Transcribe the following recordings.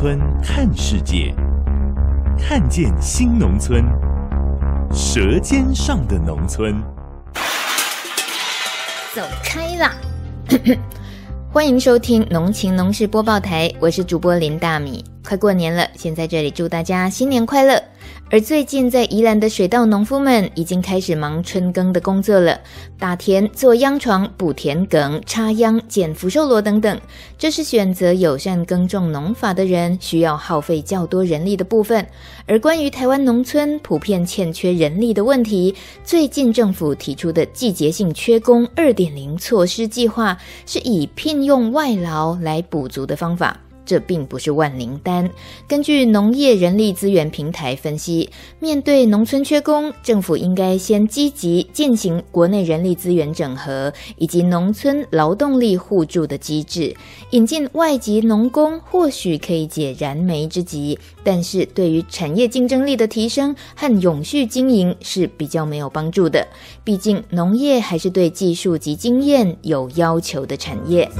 村看世界，看见新农村，舌尖上的农村。走开啦！欢迎收听《农情农事播报台》，我是主播林大米。快过年了，先在这里祝大家新年快乐。而最近在宜兰的水稻农夫们已经开始忙春耕的工作了，打田、做秧床、补田埂、插秧、剪福寿螺等等。这是选择友善耕种农法的人需要耗费较多人力的部分。而关于台湾农村普遍欠缺人力的问题，最近政府提出的季节性缺工二点零措施计划，是以聘用外劳来补足的方法。这并不是万灵丹。根据农业人力资源平台分析，面对农村缺工，政府应该先积极进行国内人力资源整合，以及农村劳动力互助的机制。引进外籍农工或许可以解燃眉之急，但是对于产业竞争力的提升和永续经营是比较没有帮助的。毕竟农业还是对技术及经验有要求的产业。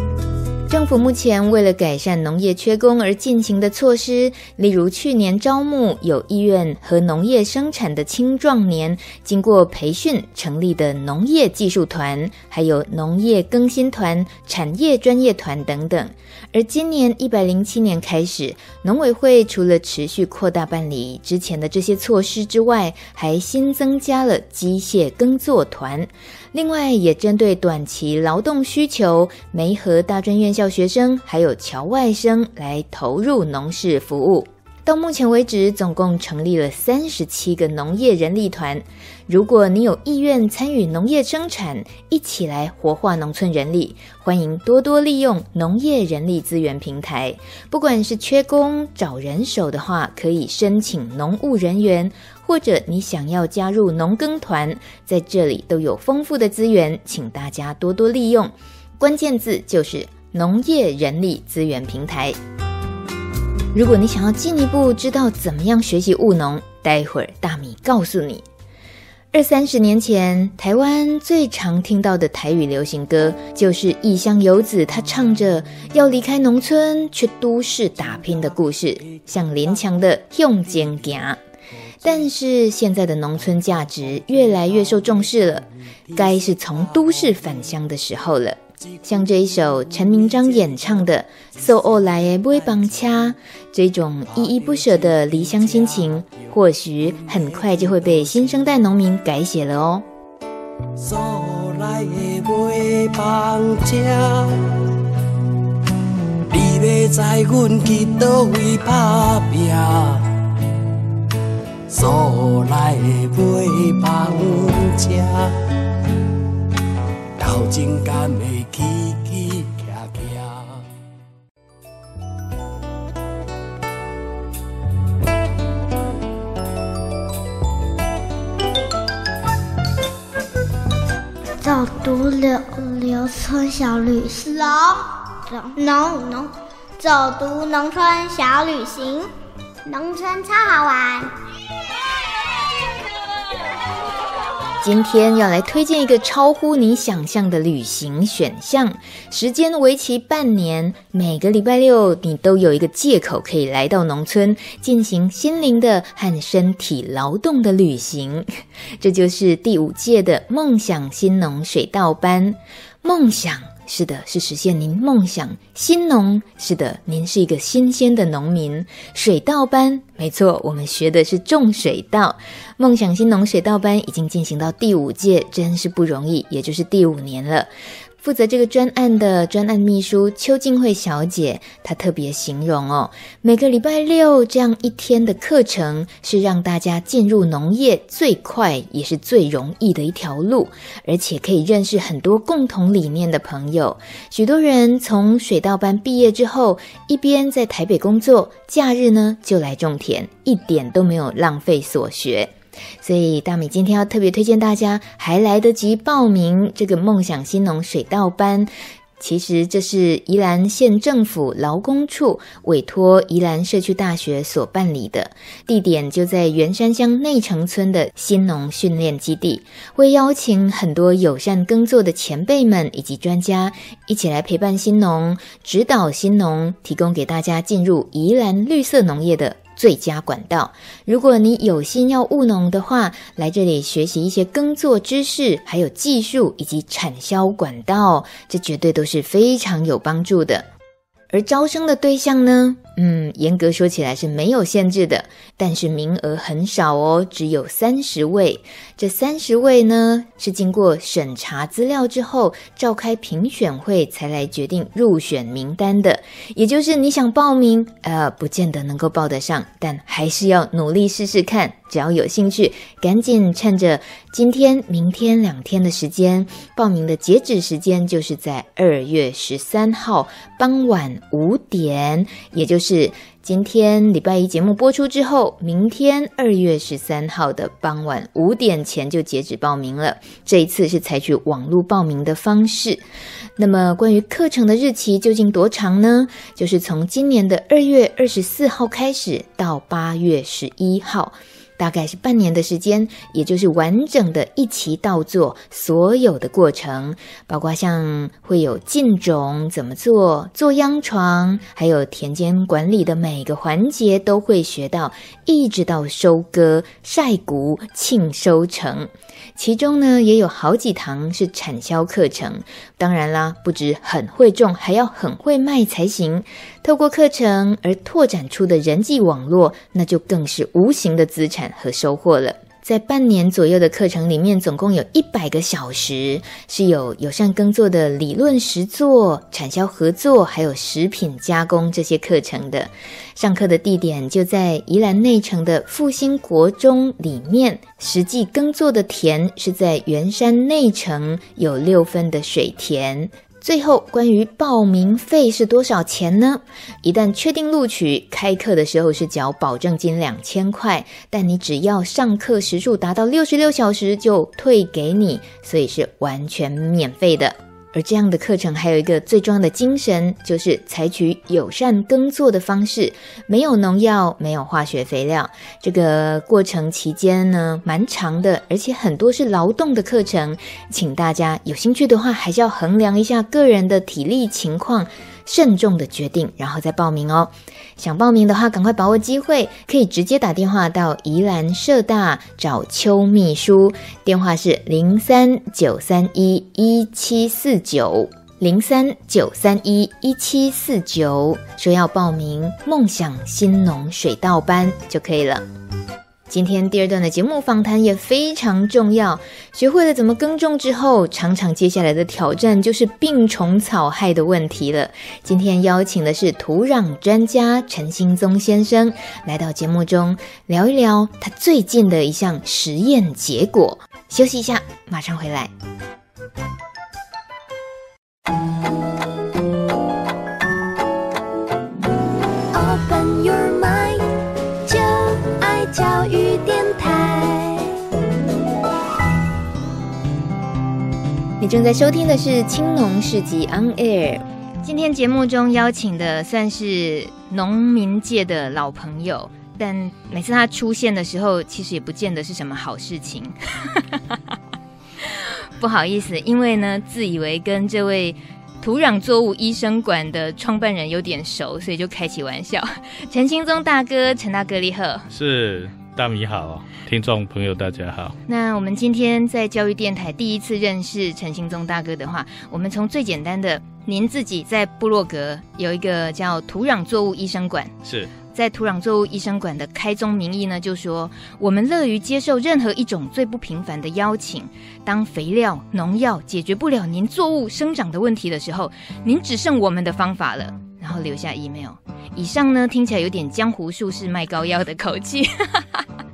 政府目前为了改善农业缺工而进行的措施，例如去年招募有意愿和农业生产的青壮年，经过培训成立的农业技术团，还有农业更新团、产业专业团等等。而今年一百零七年开始，农委会除了持续扩大办理之前的这些措施之外，还新增加了机械耕作团。另外，也针对短期劳动需求，梅河大专院校学生还有侨外生来投入农事服务。到目前为止，总共成立了三十七个农业人力团。如果你有意愿参与农业生产，一起来活化农村人力，欢迎多多利用农业人力资源平台。不管是缺工找人手的话，可以申请农务人员。或者你想要加入农耕团，在这里都有丰富的资源，请大家多多利用。关键字就是农业人力资源平台。如果你想要进一步知道怎么样学习务农，待会儿大米告诉你。二三十年前，台湾最常听到的台语流行歌，就是异乡游子他唱着要离开农村去都市打拼的故事，像林强的《向前行》。但是现在的农村价值越来越受重视了，该是从都市返乡的时候了。像这一首陈明章演唱的《So All I Ever Want》，这种依依不舍的离乡心情，或许很快就会被新生代农民改写了哦。所来的尾巴车，斗阵间的柳柳村小旅行，农农农，走读农村小旅行，农村超好玩。今天要来推荐一个超乎你想象的旅行选项，时间为期半年，每个礼拜六你都有一个借口可以来到农村进行心灵的和身体劳动的旅行。这就是第五届的梦想新农水稻班，梦想。是的，是实现您梦想。新农，是的，您是一个新鲜的农民。水稻班，没错，我们学的是种水稻。梦想新农水稻班已经进行到第五届，真是不容易，也就是第五年了。负责这个专案的专案秘书邱静慧小姐，她特别形容哦，每个礼拜六这样一天的课程是让大家进入农业最快也是最容易的一条路，而且可以认识很多共同理念的朋友。许多人从水稻班毕业之后，一边在台北工作，假日呢就来种田，一点都没有浪费所学。所以大米今天要特别推荐大家，还来得及报名这个梦想新农水稻班。其实这是宜兰县政府劳工处委托宜兰社区大学所办理的，地点就在员山乡内城村的新农训练基地，会邀请很多友善耕作的前辈们以及专家一起来陪伴新农，指导新农，提供给大家进入宜兰绿色农业的最佳管道。如果你有心要务农的话，来这里学习一些耕作知识，还有技术以及产销管道，这绝对都是非常有帮助的。而招生的对象呢？嗯，严格说起来是没有限制的，但是名额很少哦，只有三十位。这三十位呢，是经过审查资料之后，召开评选会才来决定入选名单的。也就是你想报名，呃，不见得能够报得上，但还是要努力试试看。只要有兴趣，赶紧趁着今天、明天两天的时间，报名的截止时间就是在二月十三号傍晚五点，也就是今天礼拜一节目播出之后，明天二月十三号的傍晚五点前就截止报名了。这一次是采取网络报名的方式。那么，关于课程的日期究竟多长呢？就是从今年的二月二十四号开始到八月十一号。大概是半年的时间，也就是完整的一期稻作所有的过程，包括像会有进种怎么做、做秧床，还有田间管理的每个环节都会学到，一直到收割、晒谷、庆收成。其中呢，也有好几堂是产销课程。当然啦，不止很会种，还要很会卖才行。透过课程而拓展出的人际网络，那就更是无形的资产和收获了。在半年左右的课程里面，总共有一百个小时，是有友善耕作的理论实作、产销合作，还有食品加工这些课程的。上课的地点就在宜兰内城的复兴国中里面，实际耕作的田是在圆山内城有六分的水田。最后，关于报名费是多少钱呢？一旦确定录取，开课的时候是缴保证金两千块，但你只要上课时数达到六十六小时就退给你，所以是完全免费的。而这样的课程还有一个最重要的精神，就是采取友善耕作的方式，没有农药，没有化学肥料。这个过程期间呢，蛮长的，而且很多是劳动的课程，请大家有兴趣的话，还是要衡量一下个人的体力情况。慎重的决定，然后再报名哦。想报名的话，赶快把握机会，可以直接打电话到宜兰社大找邱秘书，电话是零三九三一一七四九零三九三一一七四九，说要报名梦想新农水稻班就可以了。今天第二段的节目访谈也非常重要。学会了怎么耕种之后，常常接下来的挑战就是病虫草害的问题了。今天邀请的是土壤专家陈兴宗先生来到节目中聊一聊他最近的一项实验结果。休息一下，马上回来。你正在收听的是《青农市集 On Air》。今天节目中邀请的算是农民界的老朋友，但每次他出现的时候，其实也不见得是什么好事情。不好意思，因为呢，自以为跟这位土壤作物医生馆的创办人有点熟，所以就开起玩笑。陈兴宗大哥，陈大哥你好，是。大米好，听众朋友大家好。那我们今天在教育电台第一次认识陈兴宗大哥的话，我们从最简单的，您自己在部落格有一个叫土壤作物医生馆，是在土壤作物医生馆的开宗明义呢，就说我们乐于接受任何一种最不平凡的邀请。当肥料、农药解决不了您作物生长的问题的时候，您只剩我们的方法了。然后留下 email。以上呢，听起来有点江湖术士卖膏药的口气。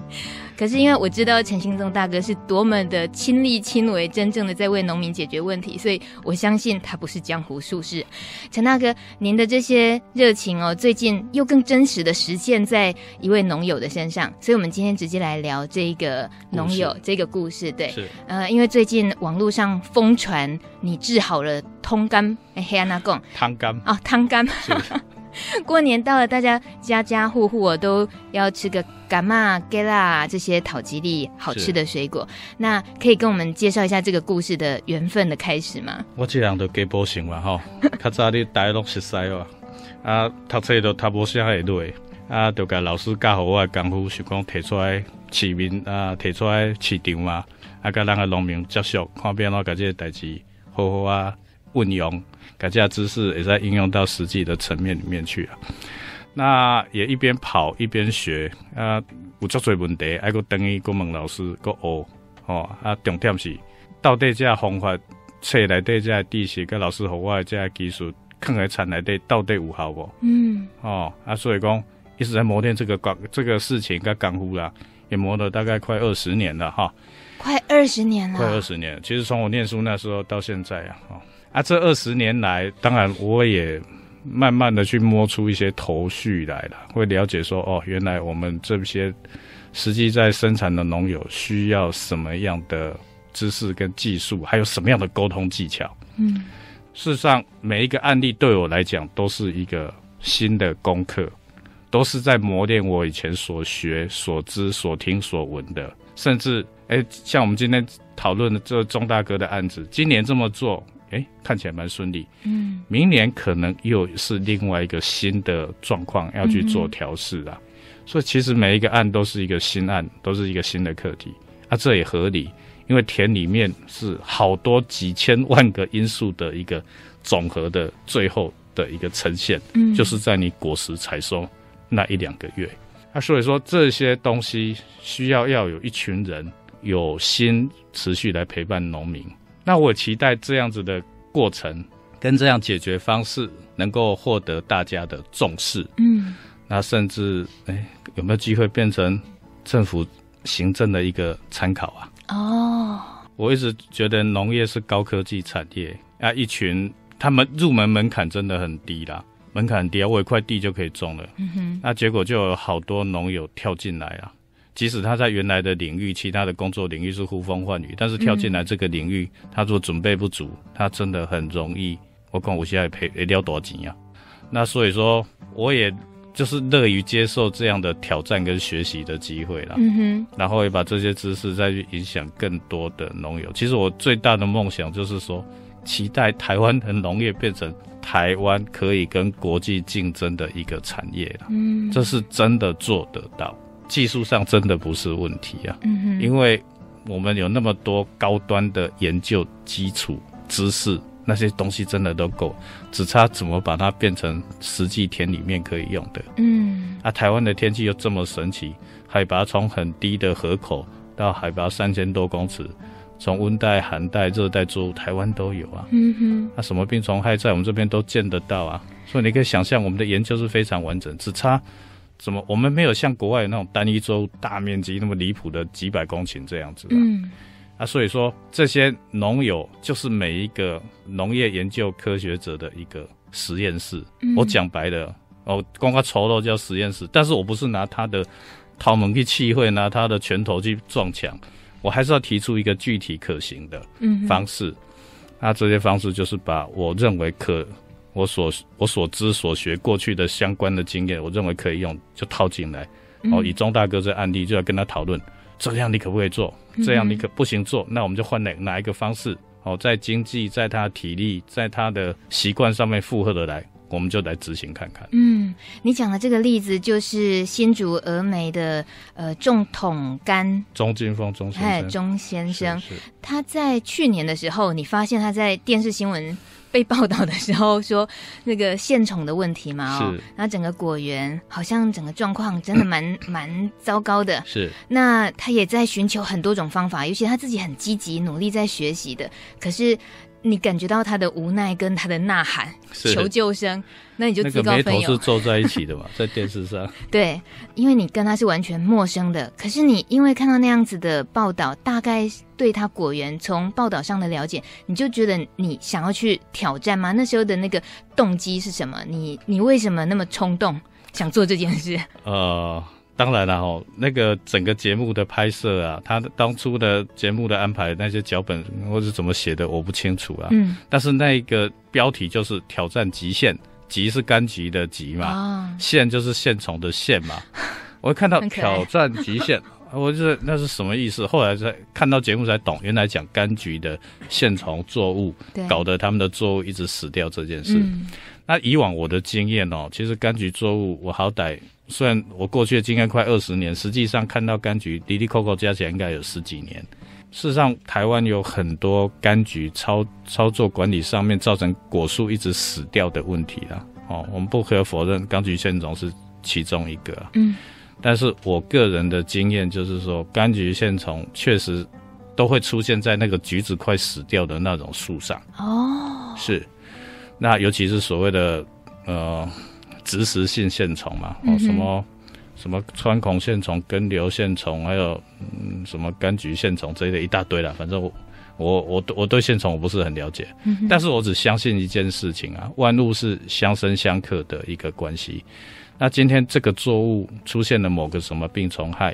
可是因为我知道陈兴宗大哥是多么的亲力亲为，真正的在为农民解决问题，所以我相信他不是江湖术士。陈大哥，您的这些热情哦，最近又更真实的实现在一位农友的身上，所以我们今天直接来聊这个农友事这个故事。对，是呃，因为最近网络上疯传你治好了通肝，哎，黑安那贡汤肝哦，汤肝。过年到了，大家家家户户哦都要吃个干嘛、给啦这些讨吉利好吃的水果。那可以跟我们介绍一下这个故事的缘分的开始吗？我这样都给补行嘛吼，较早你大家拢熟悉哇，啊，读册都读无啥会累，啊，就甲老师教好我的功夫，是讲提出来市面啊，提出来市场嘛，啊，甲咱个农民接触，看变怎甲这个代志好好啊运用。改价知识也在应用到实际的层面里面去啊。那也一边跑一边学啊，有足多问题，还个等于个问老师个学哦。啊，重点是到底这方法册内底这知识，跟老师和我的这技术，放在田内底到底有效无？嗯。哦，啊，所以讲一直在磨练这个工这个事情跟功夫啦，也磨了大概快二十年了哈。快二十年了。快二十年，其实从我念书那时候到现在啊，哦。啊，这二十年来，当然我也慢慢的去摸出一些头绪来了，会了解说，哦，原来我们这些实际在生产的农友需要什么样的知识跟技术，还有什么样的沟通技巧。嗯，事实上，每一个案例对我来讲都是一个新的功课，都是在磨练我以前所学、所知、所听、所闻的，甚至，哎，像我们今天讨论的这钟大哥的案子，今年这么做。哎，看起来蛮顺利。嗯，明年可能又是另外一个新的状况要去做调试啊。嗯、所以其实每一个案都是一个新案，都是一个新的课题。啊，这也合理，因为田里面是好多几千万个因素的一个总和的最后的一个呈现。嗯，就是在你果实采收那一两个月。啊，所以说这些东西需要要有一群人有心持续来陪伴农民。那我期待这样子的过程跟这样解决方式能够获得大家的重视，嗯，那甚至哎有没有机会变成政府行政的一个参考啊？哦，我一直觉得农业是高科技产业啊，一群他们入门门槛真的很低啦，门槛很低啊，我一块地就可以种了，嗯哼，那结果就有好多农友跳进来啊。即使他在原来的领域，其他的工作领域是呼风唤雨，但是跳进来这个领域，嗯、他做准备不足，他真的很容易。我讲我现在赔赔掉多少钱呀？那所以说，我也就是乐于接受这样的挑战跟学习的机会了。嗯哼，然后也把这些知识再去影响更多的农友。其实我最大的梦想就是说，期待台湾的农业变成台湾可以跟国际竞争的一个产业了。嗯，这是真的做得到。技术上真的不是问题啊，因为我们有那么多高端的研究基础知识，那些东西真的都够，只差怎么把它变成实际田里面可以用的。嗯，啊，台湾的天气又这么神奇，海拔从很低的河口到海拔三千多公尺，从温带、寒带、热带作物，台湾都有啊。嗯哼，那什么病虫害在我们这边都见得到啊，所以你可以想象我们的研究是非常完整，只差。怎么？我们没有像国外那种单一州大面积那么离谱的几百公顷这样子啊？嗯，啊，所以说这些农友就是每一个农业研究科学者的一个实验室。嗯、我讲白了，哦光个丑陋叫实验室，但是我不是拿他的头毛去气会，拿他的拳头去撞墙，我还是要提出一个具体可行的方式。那这些方式就是把我认为可。我所我所知所学过去的相关的经验，我认为可以用，就套进来。哦，以钟大哥这案例，就要跟他讨论，这样你可不可以做？这样你可不行做，那我们就换哪哪一个方式？哦，在经济，在他体力，在他的习惯上面负荷的来，我们就来执行看看。嗯，你讲的这个例子就是新竹峨眉的呃重桶干钟金峰钟先生，钟先生，他在去年的时候，你发现他在电视新闻被报道的时候说那个献宠的问题嘛，哦，然后整个果园好像整个状况真的蛮 蛮糟糕的。是，那他也在寻求很多种方法，尤其他自己很积极努力在学习的，可是。你感觉到他的无奈跟他的呐喊求救声，那你就自告奋勇。那个眉头是皱在一起的嘛，在电视上。对，因为你跟他是完全陌生的，可是你因为看到那样子的报道，大概对他果园从报道上的了解，你就觉得你想要去挑战吗？那时候的那个动机是什么？你你为什么那么冲动想做这件事？呃。当然了哈，那个整个节目的拍摄啊，他当初的节目的安排，那些脚本或是怎么写的，我不清楚啊。嗯。但是那个标题就是挑战极限，极是柑橘的极嘛，哦、线就是线虫的线嘛。我看到挑战极限，我就是那是什么意思？后来才看到节目才懂，原来讲柑橘的线虫作物，搞得他们的作物一直死掉这件事。嗯、那以往我的经验哦，其实柑橘作物我好歹。虽然我过去的经验快二十年，实际上看到柑橘，滴滴扣扣加起来应该有十几年。事实上，台湾有很多柑橘操操作管理上面造成果树一直死掉的问题啦。哦，我们不可否认，柑橘线虫是其中一个。嗯，但是我个人的经验就是说，柑橘线虫确实都会出现在那个橘子快死掉的那种树上。哦，是，那尤其是所谓的呃。植食性线虫嘛，哦，什么什么穿孔线虫、根瘤线虫，还有嗯什么柑橘线虫这一类一大堆啦。反正我我我我对线虫我不是很了解，嗯，但是我只相信一件事情啊，万物是相生相克的一个关系。那今天这个作物出现了某个什么病虫害，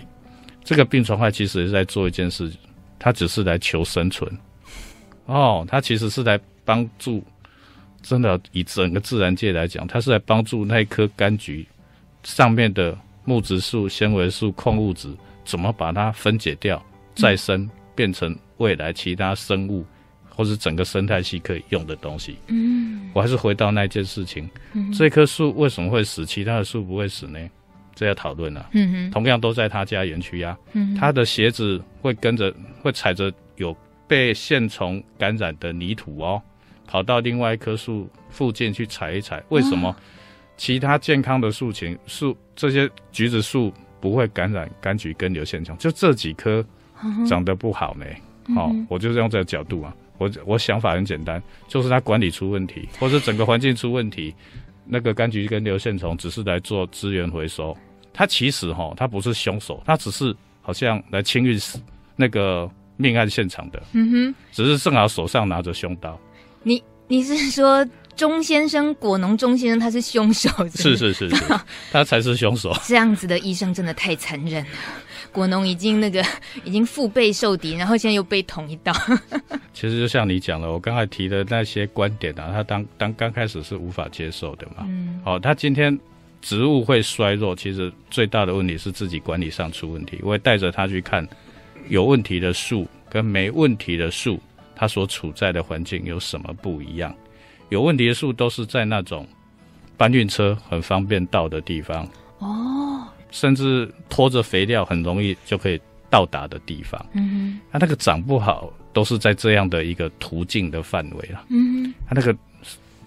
这个病虫害其实是在做一件事，它只是来求生存。哦，它其实是来帮助。真的，以整个自然界来讲，它是来帮助那一棵柑橘上面的木质素、纤维素、矿物质，怎么把它分解掉、再生，变成未来其他生物或是整个生态系可以用的东西。嗯，我还是回到那件事情，嗯、这棵树为什么会死，其他的树不会死呢？这要讨论了。嗯哼，同样都在他家园区呀。嗯，他的鞋子会跟着，会踩着有被线虫感染的泥土哦。跑到另外一棵树附近去采一采，为什么其他健康的树群树这些橘子树不会感染柑橘根瘤线虫？就这几棵长得不好呢？好、我就是用这个角度啊，我我想法很简单，就是它管理出问题，或者整个环境出问题。那个柑橘根瘤线虫只是来做资源回收，它其实哈，它不是凶手，它只是好像来清运那个命案现场的。嗯哼，只是正好手上拿着凶刀。你你是说钟先生果农钟先生他是凶手？是是是是，他才是凶手。这样子的医生真的太残忍了。果农已经那个已经腹背受敌，然后现在又被捅一刀。其实就像你讲了，我刚才提的那些观点啊，他当当刚开始是无法接受的嘛。嗯。好，他今天植物会衰弱，其实最大的问题是自己管理上出问题。我会带着他去看有问题的树跟没问题的树。它所处在的环境有什么不一样？有问题的树都是在那种搬运车很方便到的地方哦，甚至拖着肥料很容易就可以到达的地方。嗯哼，它那个长不好，都是在这样的一个途径的范围了。嗯哼，它那个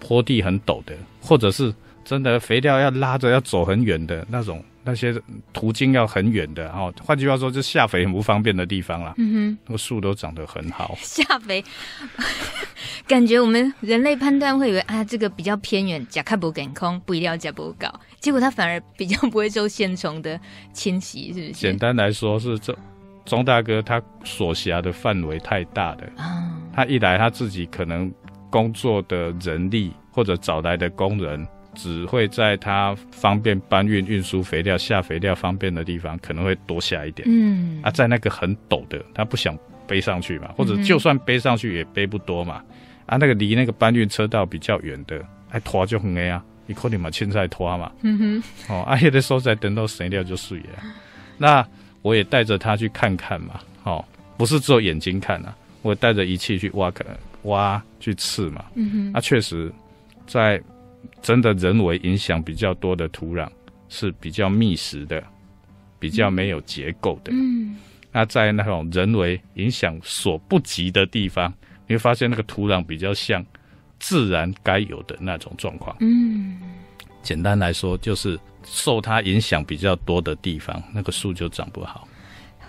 坡地很陡的，或者是真的肥料要拉着要走很远的那种。那些途径要很远的，哈，换句话说，就下肥很不方便的地方啦。嗯哼，那个树都长得很好。下肥，感觉我们人类判断会以为啊，这个比较偏远，甲看不健康，不一定要甲不搞。结果它反而比较不会受线虫的侵袭，是不是？简单来说，是这钟大哥他所辖的范围太大了啊。他一来他自己可能工作的人力或者找来的工人。只会在它方便搬运、运输肥料、下肥料方便的地方，可能会多下一点。嗯，啊，在那个很陡的，他不想背上去嘛，或者就算背上去也背不多嘛。啊，那个离那个搬运车道比较远的，还拖就很累啊，你可能嘛现在拖嘛。嗯哼，哦，啊，有的时候在等到肥料就碎了。那我也带着他去看看嘛，哦，不是只有眼睛看啊，我带着仪器去挖，挖去刺嘛。嗯哼，啊，确实在。真的人为影响比较多的土壤是比较密实的，比较没有结构的。嗯，那在那种人为影响所不及的地方，你会发现那个土壤比较像自然该有的那种状况。嗯，简单来说，就是受它影响比较多的地方，那个树就长不好。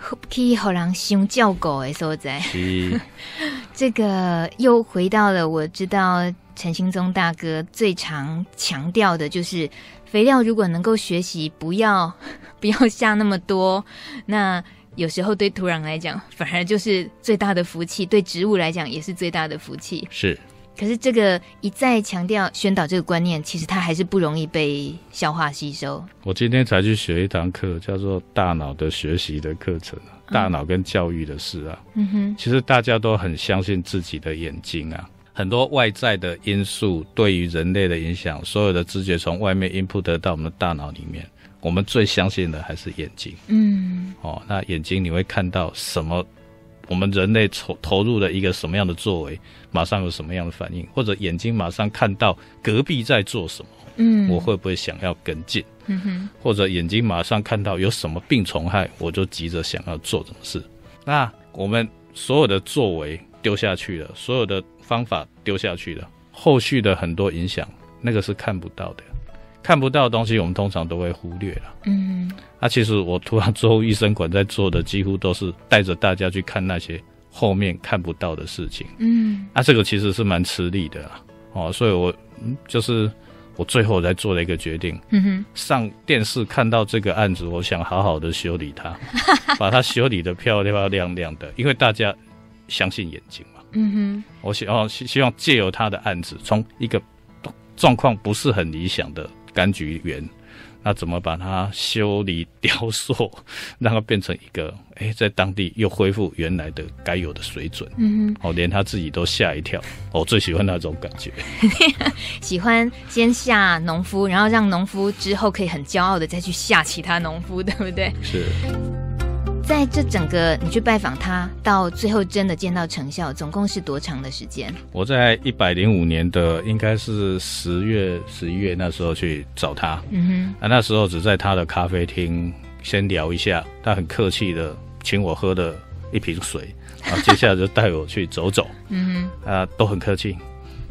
可以好让熊叫狗诶，所在。是 这个又回到了我知道陈兴宗大哥最常强调的，就是肥料如果能够学习不要 不要下那么多，那有时候对土壤来讲 反而就是最大的福气，对植物来讲也是最大的福气。是。可是这个一再强调宣导这个观念，其实它还是不容易被消化吸收。我今天才去学一堂课，叫做“大脑的学习”的课程，大脑跟教育的事啊。嗯哼，其实大家都很相信自己的眼睛啊，很多外在的因素对于人类的影响，所有的知觉从外面 input 得到我们的大脑里面，我们最相信的还是眼睛。嗯，哦，那眼睛你会看到什么？我们人类投投入了一个什么样的作为，马上有什么样的反应，或者眼睛马上看到隔壁在做什么，嗯，我会不会想要跟进？嗯哼，或者眼睛马上看到有什么病虫害，我就急着想要做什么事。那我们所有的作为丢下去了，所有的方法丢下去了，后续的很多影响，那个是看不到的。看不到的东西，我们通常都会忽略了。嗯，那、啊、其实我突然之后，医生馆在做的，几乎都是带着大家去看那些后面看不到的事情。嗯，那、啊、这个其实是蛮吃力的啦。哦，所以我嗯，就是我最后才做了一个决定。嗯哼，上电视看到这个案子，我想好好的修理它，把它修理的漂漂亮亮的，因为大家相信眼睛嘛。嗯哼，我希望希希望借由他的案子，从一个状况不是很理想的。柑橘园，那怎么把它修理雕塑，让它变成一个哎、欸，在当地又恢复原来的该有的水准？嗯哼，哦，连他自己都吓一跳。我最喜欢那种感觉，喜欢先吓农夫，然后让农夫之后可以很骄傲的再去吓其他农夫，对不对？是。在这整个你去拜访他，到最后真的见到成效，总共是多长的时间？我在一百零五年的应该是十月、十一月那时候去找他。嗯哼，啊，那时候只在他的咖啡厅先聊一下，他很客气的请我喝的一瓶水，然后接下来就带我去走走。嗯哼，啊，都很客气，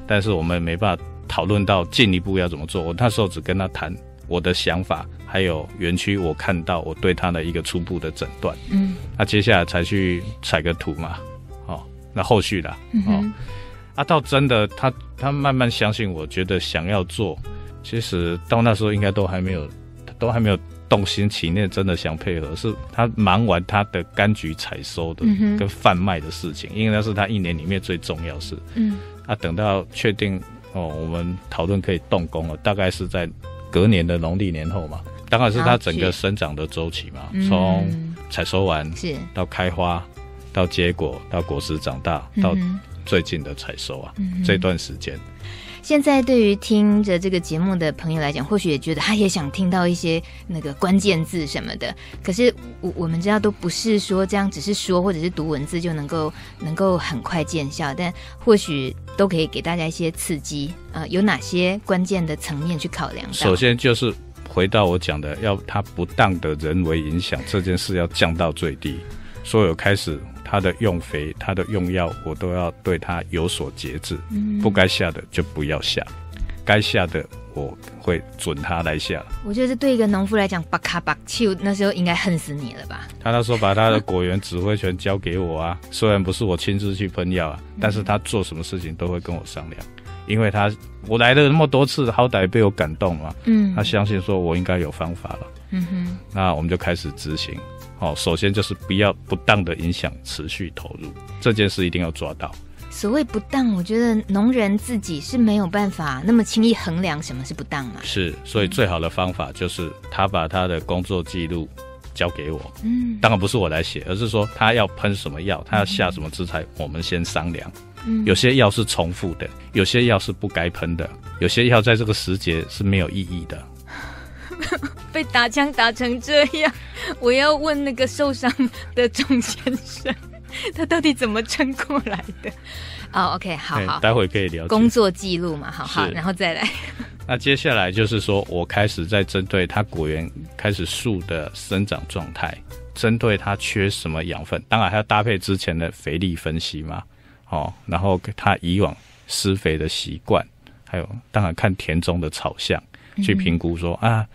但是我们没办法讨论到进一步要怎么做。我那时候只跟他谈我的想法。还有园区，我看到我对他的一个初步的诊断，嗯，那接下来才去采个图嘛，哦，那后续啦，嗯、哦，啊，到真的他他慢慢相信我，觉得想要做，其实到那时候应该都还没有，都还没有动心起念，真的想配合，是他忙完他的柑橘采收的跟贩卖的事情，嗯，因为那是他一年里面最重要事，嗯，啊，等到确定哦，我们讨论可以动工了，大概是在隔年的农历年后嘛。当然是它整个生长的周期嘛，从采收完是到开花，到结果，到果实长大，到最近的采收啊，嗯、这段时间。现在对于听着这个节目的朋友来讲，或许也觉得他也想听到一些那个关键字什么的。可是我我们知道都不是说这样，只是说或者是读文字就能够能够很快见效，但或许都可以给大家一些刺激。呃，有哪些关键的层面去考量？首先就是。回到我讲的，要它不当的人为影响这件事要降到最低。所有开始它的用肥、它的用药，我都要对它有所节制。嗯，不该下的就不要下，该下的我会准他来下。我觉得这对一个农夫来讲，巴卡巴丘那时候应该恨死你了吧？他那时候把他的果园指挥权交给我啊，虽然不是我亲自去喷药啊，但是他做什么事情都会跟我商量。因为他我来了那么多次，好歹被我感动嘛。嗯，他相信说我应该有方法了。嗯哼，那我们就开始执行。好，首先就是不要不当的影响持续投入，这件事一定要抓到。所谓不当，我觉得农人自己是没有办法那么轻易衡量什么是不当嘛。是，所以最好的方法就是他把他的工作记录交给我。嗯，当然不是我来写，而是说他要喷什么药，他要下什么资材，我们先商量。嗯有些药是重复的，有些药是不该喷的，有些药在这个时节是没有意义的。被打枪打成这样，我要问那个受伤的钟先生，他到底怎么撑过来的？哦，OK，好好，待会可以聊工作记录嘛，好好，然后再来。那接下来就是说我开始在针对它果园开始树的生长状态，针对它缺什么养分，当然还要搭配之前的肥力分析嘛，哦，然后它以往施肥的习惯，还有当然看田中的草相去评估说、嗯、啊，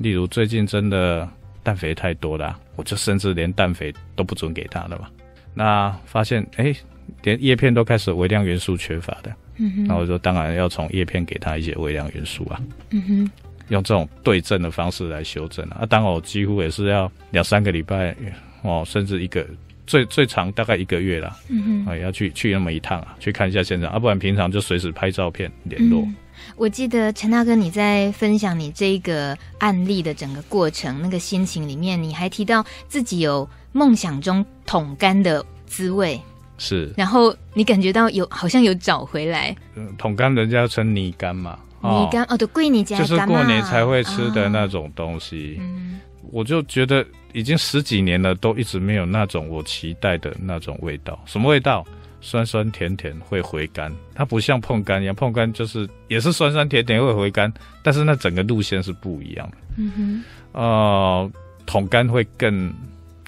例如最近真的氮肥太多了，我就甚至连氮肥都不准给它了嘛。那发现哎，连叶片都开始微量元素缺乏的，嗯哼，那我说当然要从叶片给它一些微量元素啊，嗯哼，用这种对症的方式来修正啊。当然我几乎也是要两三个礼拜哦，甚至一个最最长大概一个月啦，嗯哼，啊要去去那么一趟啊，去看一下现场，啊不然平常就随时拍照片联络。嗯我记得陈大哥你在分享你这个案例的整个过程，那个心情里面，你还提到自己有梦想中桶干的滋味，是，然后你感觉到有好像有找回来。嗯，桶干人家称泥干嘛，泥干哦，对，贵你家就是过年才会吃的那种东西。哦、嗯，我就觉得已经十几年了，都一直没有那种我期待的那种味道。什么味道？酸酸甜甜会回甘，它不像碰柑一样，碰柑就是也是酸酸甜甜会回甘，但是那整个路线是不一样的。嗯哼，呃，桶干会更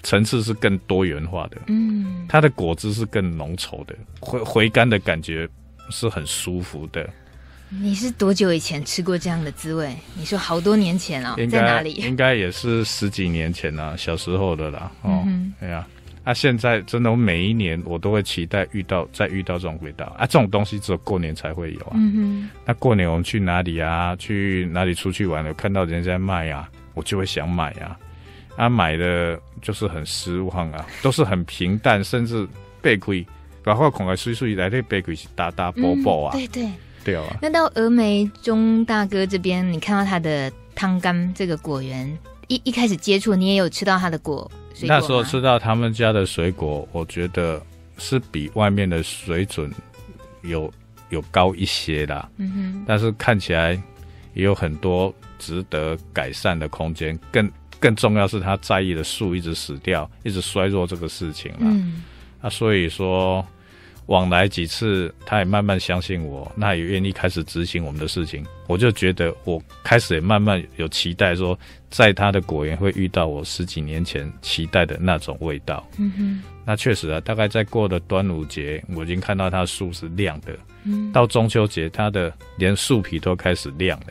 层次是更多元化的，嗯，它的果汁是更浓稠的，回回甘的感觉是很舒服的。你是多久以前吃过这样的滋味？你说好多年前啊、哦，在哪里？应该也是十几年前啊，小时候的啦。哦，对呀、嗯。啊，现在真的，我每一年我都会期待遇到再遇到这种味道啊！这种东西只有过年才会有啊。嗯哼。那过年我们去哪里啊？去哪里出去玩了？看到人家在卖啊，我就会想买啊。啊，买的就是很失望啊，都是很平淡，甚至贝亏，然后孔来水水来的贝亏是大大波波啊。对对对啊。那到峨眉钟大哥这边，你看到他的汤柑这个果园，一一开始接触，你也有吃到他的果。那时候吃到他们家的水果，我觉得是比外面的水准有有高一些啦。嗯哼。但是看起来也有很多值得改善的空间。更更重要是他在意的树一直死掉，一直衰弱这个事情啦。嗯。啊，所以说。往来几次，他也慢慢相信我，那也愿意开始执行我们的事情。我就觉得，我开始也慢慢有期待，说在他的果园会遇到我十几年前期待的那种味道。嗯哼，那确实啊，大概在过了端午节，我已经看到它树是亮的。嗯，到中秋节，它的连树皮都开始亮了，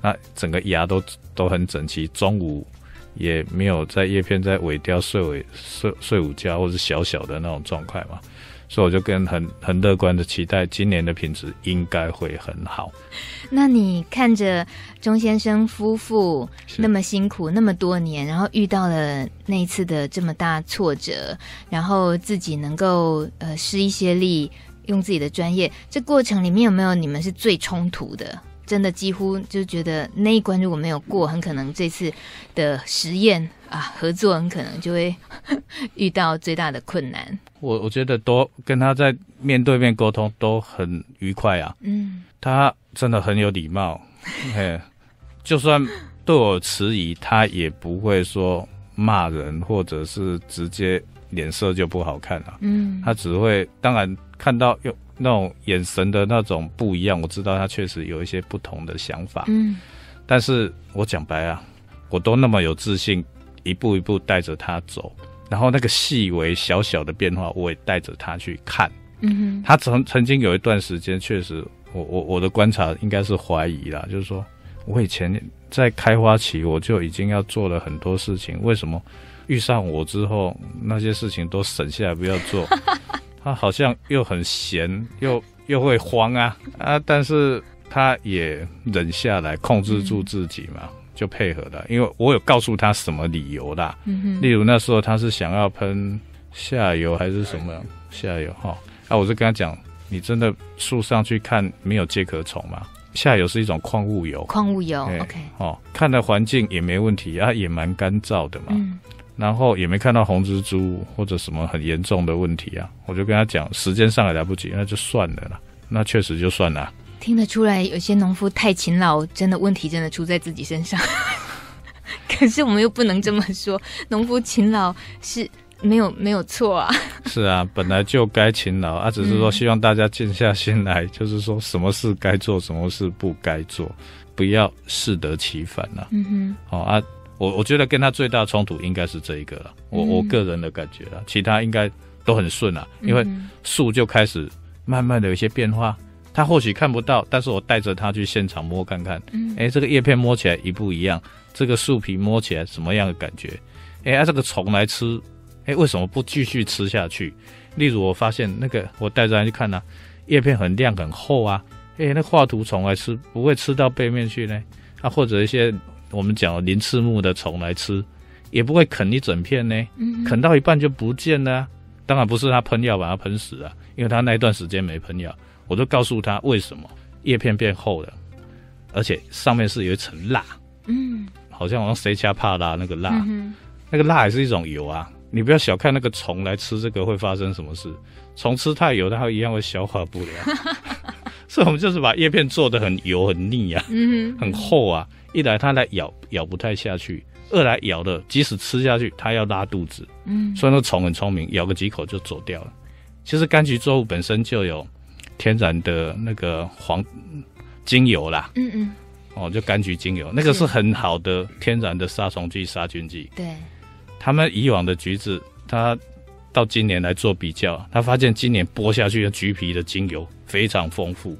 那整个芽都都很整齐。中午也没有在叶片在萎凋睡尾睡睡午觉，或是小小的那种状态嘛。所以我就跟很很乐观的期待，今年的品质应该会很好。那你看着钟先生夫妇那么辛苦那么多年，然后遇到了那一次的这么大挫折，然后自己能够呃施一些力，用自己的专业，这过程里面有没有你们是最冲突的？真的几乎就觉得那一关如果没有过，很可能这次的实验啊合作很可能就会 遇到最大的困难。我我觉得都跟他在面对面沟通都很愉快啊。嗯，他真的很有礼貌，嘿，就算对我迟疑，他也不会说骂人，或者是直接脸色就不好看了。嗯，他只会当然看到有。那种眼神的那种不一样，我知道他确实有一些不同的想法。嗯，但是我讲白啊，我都那么有自信，一步一步带着他走，然后那个细微小小的变化，我也带着他去看。嗯哼，他曾曾经有一段时间，确实我，我我我的观察应该是怀疑啦，就是说我以前在开花期我就已经要做了很多事情，为什么遇上我之后那些事情都省下来不要做？他好像又很闲，又又会慌啊啊！但是他也忍下来，控制住自己嘛，嗯、就配合了。因为我有告诉他什么理由啦，嗯哼，例如那时候他是想要喷下游还是什么下游哈？啊，我就跟他讲，你真的树上去看没有介壳虫吗？下游是一种矿物油，矿物油，OK，哦，看的环境也没问题啊，也蛮干燥的嘛。嗯然后也没看到红蜘蛛或者什么很严重的问题啊，我就跟他讲，时间上也来不及，那就算了啦，那确实就算了。听得出来，有些农夫太勤劳，真的问题真的出在自己身上。可是我们又不能这么说，农夫勤劳是没有没有错啊。是啊，本来就该勤劳啊，只是说希望大家静下心来，嗯、就是说什么事该做，什么事不该做，不要适得其反了、啊。嗯哼，好、哦、啊，我我觉得跟他最大冲突应该是这一个了，我、嗯、我个人的感觉了，其他应该都很顺啊，因为树就开始慢慢的有一些变化。他或许看不到，但是我带着他去现场摸看看。嗯，哎、欸，这个叶片摸起来一不一样？这个树皮摸起来什么样的感觉？哎、欸，啊，这个虫来吃，哎、欸，为什么不继续吃下去？例如，我发现那个，我带着他去看呢、啊，叶片很亮很厚啊。哎、欸，那画图虫来吃，不会吃到背面去呢？啊，或者一些我们讲鳞翅目的虫来吃，也不会啃一整片呢。嗯，啃到一半就不见了、啊。当然不是他喷药把它喷死啊，因为他那一段时间没喷药。我就告诉他为什么叶片变厚了，而且上面是有一层蜡，嗯，好像我用谁家帕拉那个蜡，嗯、那个蜡也是一种油啊。你不要小看那个虫来吃这个会发生什么事，虫吃太油，它一样会消化不良。所以我们就是把叶片做得很油很腻啊，嗯，很厚啊。一来它来咬咬不太下去，二来咬的即使吃下去它要拉肚子，嗯，所以那虫很聪明，咬个几口就走掉了。其实柑橘作物本身就有。天然的那个黄精油啦，嗯嗯，哦，就柑橘精油，那个是很好的天然的杀虫剂、杀菌剂。对，他们以往的橘子，他到今年来做比较，他发现今年剥下去的橘皮的精油非常丰富，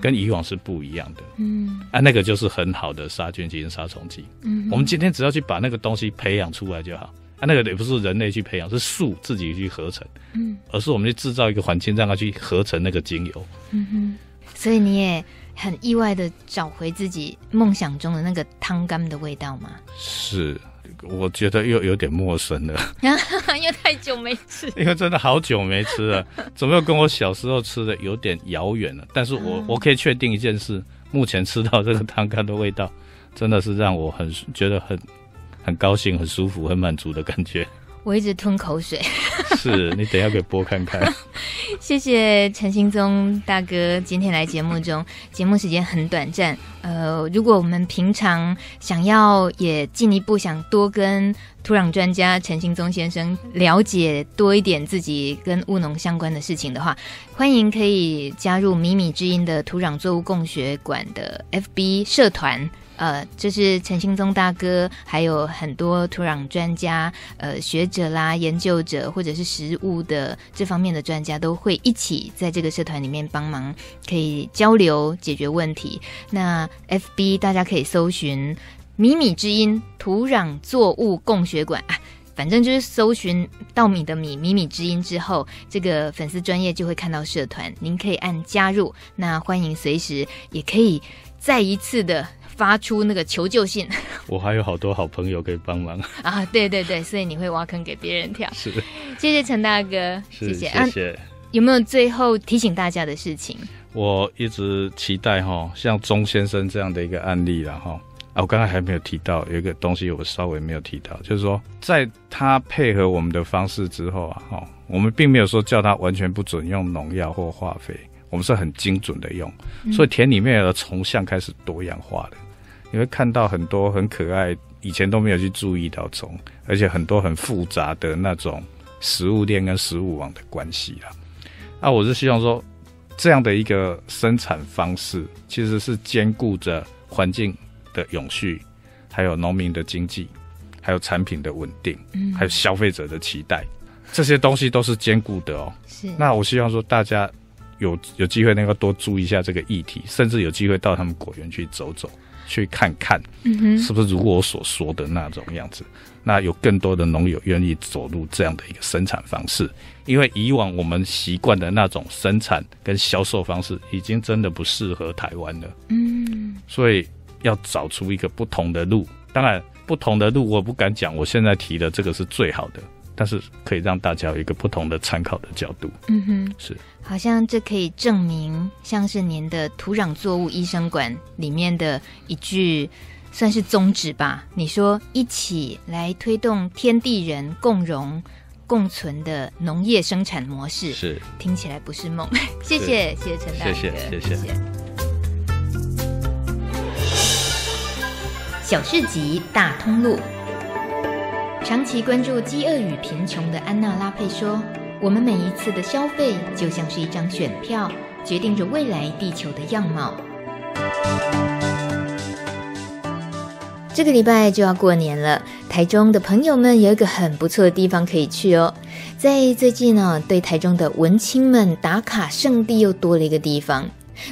跟以往是不一样的。嗯，啊，那个就是很好的杀菌剂、杀虫剂。嗯，我们今天只要去把那个东西培养出来就好。啊，那个也不是人类去培养，是树自己去合成，嗯，而是我们去制造一个环境，让它去合成那个精油，嗯哼。所以你也很意外的找回自己梦想中的那个汤干的味道吗？是，我觉得又有点陌生了，因为太久没吃，因为真的好久没吃了，怎么又跟我小时候吃的有点遥远了？但是我、嗯、我可以确定一件事，目前吃到这个汤干的味道，真的是让我很觉得很。很高兴、很舒服、很满足的感觉。我一直吞口水。是，你等一下给播看看。谢谢陈兴宗大哥今天来节目中，节目时间很短暂。呃，如果我们平常想要也进一步想多跟土壤专家陈兴宗先生了解多一点自己跟务农相关的事情的话，欢迎可以加入米米之音的土壤作物共学馆的 FB 社团。呃，就是陈兴宗大哥，还有很多土壤专家、呃学者啦、研究者，或者是实务的这方面的专家，都会一起在这个社团里面帮忙，可以交流解决问题。那 FB 大家可以搜寻“米米之音土壤作物供学馆”啊，反正就是搜寻稻米的米“米米之音”之后，这个粉丝专业就会看到社团，您可以按加入。那欢迎随时也可以再一次的。发出那个求救信，我还有好多好朋友可以帮忙啊！对对对，所以你会挖坑给别人跳。是，谢谢陈大哥，谢谢。谢谢、啊。有没有最后提醒大家的事情？我一直期待哈，像钟先生这样的一个案例了哈。啊，我刚才还没有提到有一个东西，我稍微没有提到，就是说，在他配合我们的方式之后啊，哈，我们并没有说叫他完全不准用农药或化肥，我们是很精准的用，所以田里面的虫相开始多样化的。你会看到很多很可爱，以前都没有去注意到虫，而且很多很复杂的那种食物链跟食物网的关系啦。啊，我是希望说，这样的一个生产方式，其实是兼顾着环境的永续，还有农民的经济，还有产品的稳定，嗯，还有消费者的期待，这些东西都是兼顾的哦。是。那我希望说，大家有有机会能够多注意一下这个议题，甚至有机会到他们果园去走走。去看看，是不是如我所说的那种样子？嗯、那有更多的农友愿意走入这样的一个生产方式，因为以往我们习惯的那种生产跟销售方式，已经真的不适合台湾了。嗯，所以要找出一个不同的路。当然，不同的路我不敢讲，我现在提的这个是最好的。但是可以让大家有一个不同的参考的角度。嗯哼，是，好像这可以证明，像是您的土壤作物医生馆里面的一句算是宗旨吧。你说一起来推动天地人共荣共存的农业生产模式，是听起来不是梦。谢谢，谢谢陈大哥，谢谢，谢谢。谢谢小市集大通路。长期关注饥饿与贫穷的安娜拉佩说：“我们每一次的消费就像是一张选票，决定着未来地球的样貌。”这个礼拜就要过年了，台中的朋友们有一个很不错的地方可以去哦。在最近呢，对台中的文青们打卡圣地又多了一个地方。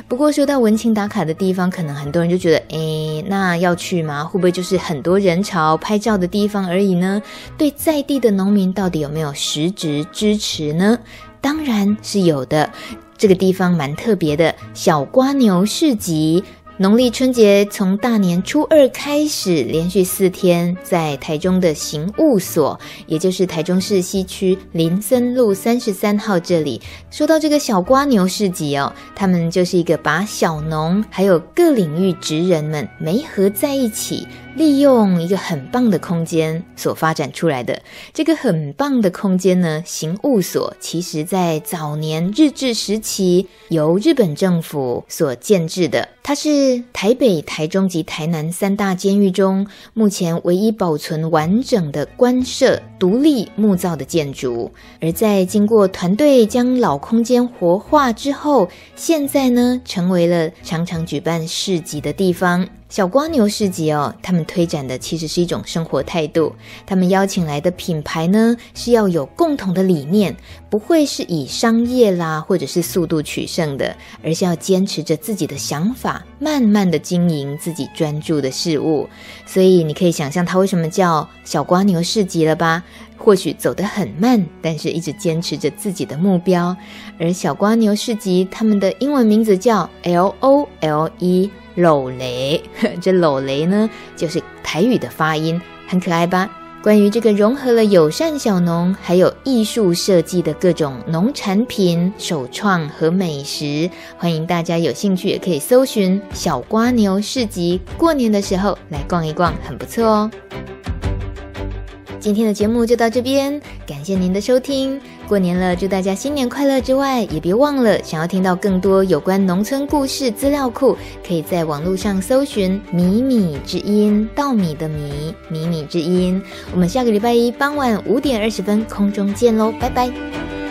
不过说到文青打卡的地方，可能很多人就觉得，诶，那要去吗？会不会就是很多人潮拍照的地方而已呢？对在地的农民到底有没有实质支持呢？当然是有的。这个地方蛮特别的，小瓜牛市集。农历春节从大年初二开始，连续四天，在台中的刑务所，也就是台中市西区林森路三十三号这里。说到这个小瓜牛市集哦，他们就是一个把小农还有各领域职人们媒合在一起。利用一个很棒的空间所发展出来的这个很棒的空间呢，刑务所，其实在早年日治时期由日本政府所建制的，它是台北、台中及台南三大监狱中目前唯一保存完整的官舍独立木造的建筑。而在经过团队将老空间活化之后，现在呢，成为了常常举办市集的地方。小蜗牛市集哦，他们推展的其实是一种生活态度。他们邀请来的品牌呢，是要有共同的理念，不会是以商业啦或者是速度取胜的，而是要坚持着自己的想法，慢慢的经营自己专注的事物。所以你可以想象它为什么叫小蜗牛市集了吧？或许走得很慢，但是一直坚持着自己的目标。而小瓜牛市集他们的英文名字叫 L O L E。老雷，这老雷呢，就是台语的发音，很可爱吧？关于这个融合了友善小农还有艺术设计的各种农产品、首创和美食，欢迎大家有兴趣也可以搜寻小瓜牛市集，过年的时候来逛一逛，很不错哦。今天的节目就到这边，感谢您的收听。过年了，祝大家新年快乐之外，也别忘了，想要听到更多有关农村故事资料库，可以在网络上搜寻“米米之音”，稻米的米，米米之音。我们下个礼拜一傍晚五点二十分空中见喽，拜拜。